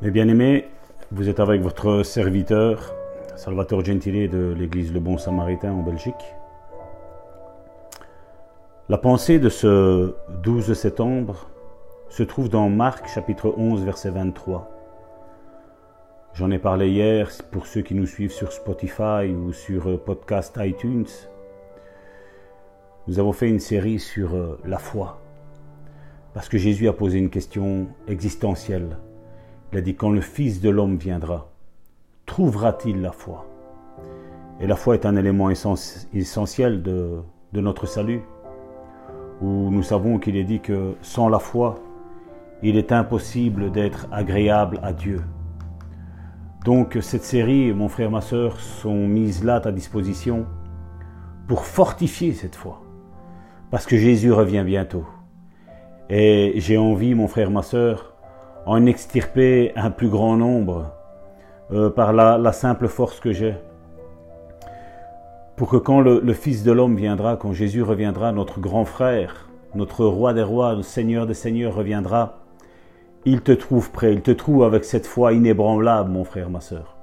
Mes bien-aimés, vous êtes avec votre serviteur, Salvatore Gentile de l'église Le Bon Samaritain en Belgique. La pensée de ce 12 septembre se trouve dans Marc chapitre 11 verset 23. J'en ai parlé hier pour ceux qui nous suivent sur Spotify ou sur podcast iTunes. Nous avons fait une série sur euh, la foi. Parce que Jésus a posé une question existentielle. Il a dit, quand le Fils de l'homme viendra, trouvera-t-il la foi? Et la foi est un élément essentiel de, notre salut, où nous savons qu'il est dit que sans la foi, il est impossible d'être agréable à Dieu. Donc cette série, mon frère, ma soeur, sont mises là à ta disposition pour fortifier cette foi. Parce que Jésus revient bientôt. Et j'ai envie, mon frère, ma soeur, en extirper un plus grand nombre euh, par la, simple force que j'ai. Pour que quand le, le Fils de l'homme viendra, quand Jésus reviendra, notre grand frère, notre roi des rois, le Seigneur des seigneurs reviendra, il te trouve prêt, il te trouve avec cette foi inébranlable, mon frère, ma soeur.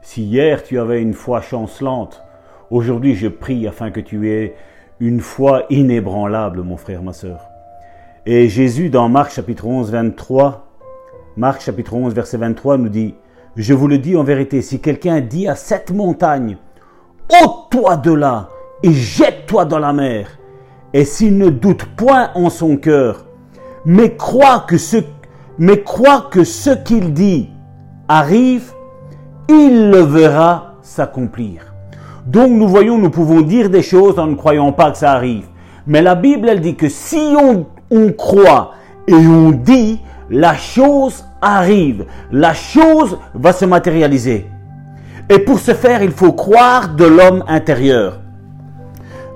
Si hier tu avais une foi chancelante, aujourd'hui je prie afin que tu aies une foi inébranlable, mon frère, ma soeur. Et Jésus, dans Marc chapitre 11, 23, Marc chapitre 11 verset 23 nous dit, Je vous le dis en vérité, si quelqu'un dit à cette montagne, ôte-toi de là et jette-toi dans la mer, et s'il ne doute point en son cœur, mais croit que ce, mais croit que ce qu'il dit arrive, il le verra s'accomplir. Donc nous voyons, nous pouvons dire des choses en ne croyant pas que ça arrive. Mais la Bible, elle dit que si on, on croit et on dit, la chose arrive, la chose va se matérialiser. Et pour ce faire, il faut croire de l'homme intérieur.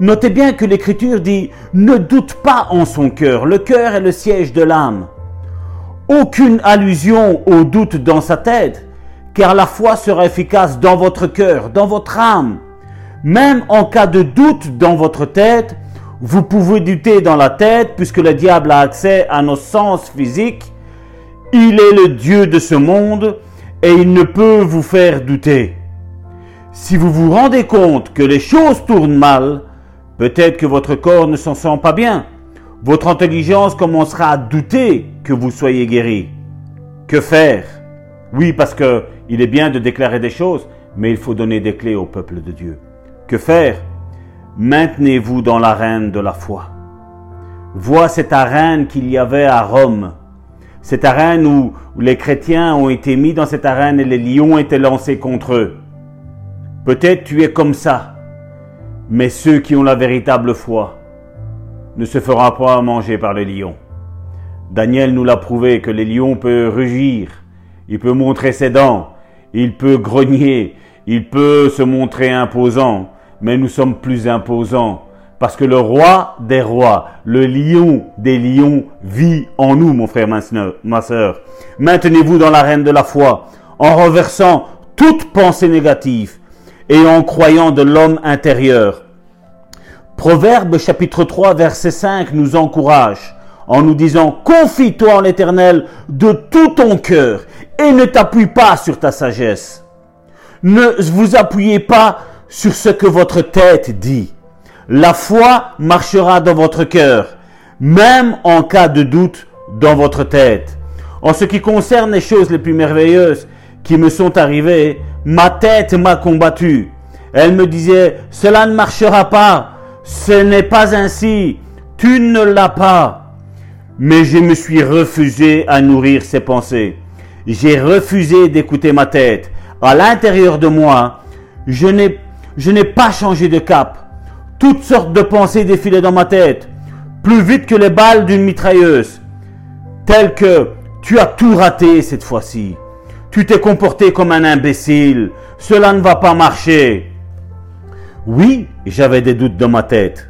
Notez bien que l'Écriture dit ne doute pas en son cœur. Le cœur est le siège de l'âme. Aucune allusion au doute dans sa tête, car la foi sera efficace dans votre cœur, dans votre âme. Même en cas de doute dans votre tête, vous pouvez douter dans la tête, puisque le diable a accès à nos sens physiques il est le Dieu de ce monde et il ne peut vous faire douter. Si vous vous rendez compte que les choses tournent mal, peut-être que votre corps ne s'en sent pas bien. Votre intelligence commencera à douter que vous soyez guéri. Que faire? Oui, parce que il est bien de déclarer des choses, mais il faut donner des clés au peuple de Dieu. Que faire? Maintenez-vous dans l'arène de la foi. Vois cette arène qu'il y avait à Rome cette arène où, les chrétiens ont été mis dans cette arène et les lions étaient lancés contre eux. Peut-être tu es comme ça, mais ceux qui ont la véritable foi ne se feront pas manger par les lions. Daniel nous l'a prouvé que les lions peuvent rugir, il peut montrer ses dents, il peut grogner, il peut se montrer imposant, mais nous sommes plus imposants parce que le roi des rois, le lion des lions vit en nous, mon frère, ma soeur. Maintenez-vous dans l'arène de la foi, en renversant toute pensée négative et en croyant de l'homme intérieur. Proverbe chapitre 3 verset 5 nous encourage en nous disant confie-toi en l'éternel de tout ton cœur et ne t'appuie pas sur ta sagesse. Ne vous appuyez pas sur ce que votre tête dit la foi marchera dans votre cœur, même en cas de doute dans votre tête. En ce qui concerne les choses les plus merveilleuses qui me sont arrivées, ma tête m'a combattu. Elle me disait, cela ne marchera pas, ce n'est pas ainsi, tu ne l'as pas. Mais je me suis refusé à nourrir ces pensées. J'ai refusé d'écouter ma tête. À l'intérieur de moi, je n'ai, je n'ai pas changé de cap. Toutes sortes de pensées défilaient dans ma tête, plus vite que les balles d'une mitrailleuse. Telles que tu as tout raté cette fois-ci. Tu t'es comporté comme un imbécile. Cela ne va pas marcher. Oui, j'avais des doutes dans ma tête.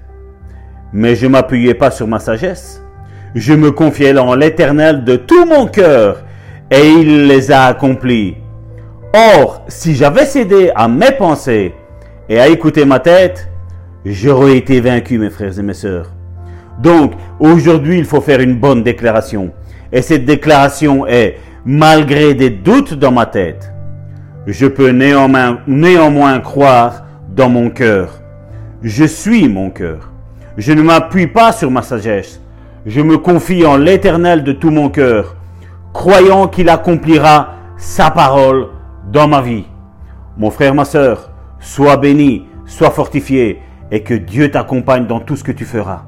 Mais je m'appuyais pas sur ma sagesse. Je me confiais en l'éternel de tout mon cœur et il les a accomplis. Or, si j'avais cédé à mes pensées et à écouter ma tête, j'aurais été vaincu, mes frères et mes sœurs. Donc, aujourd'hui, il faut faire une bonne déclaration. Et cette déclaration est, malgré des doutes dans ma tête, je peux néanmoins, croire dans mon cœur. Je suis mon cœur. Je ne m'appuie pas sur ma sagesse. Je me confie en l'Éternel de tout mon cœur, croyant qu'il accomplira sa parole dans ma vie. Mon frère, ma sœur, sois béni, sois fortifié, et que Dieu t'accompagne dans tout ce que tu feras.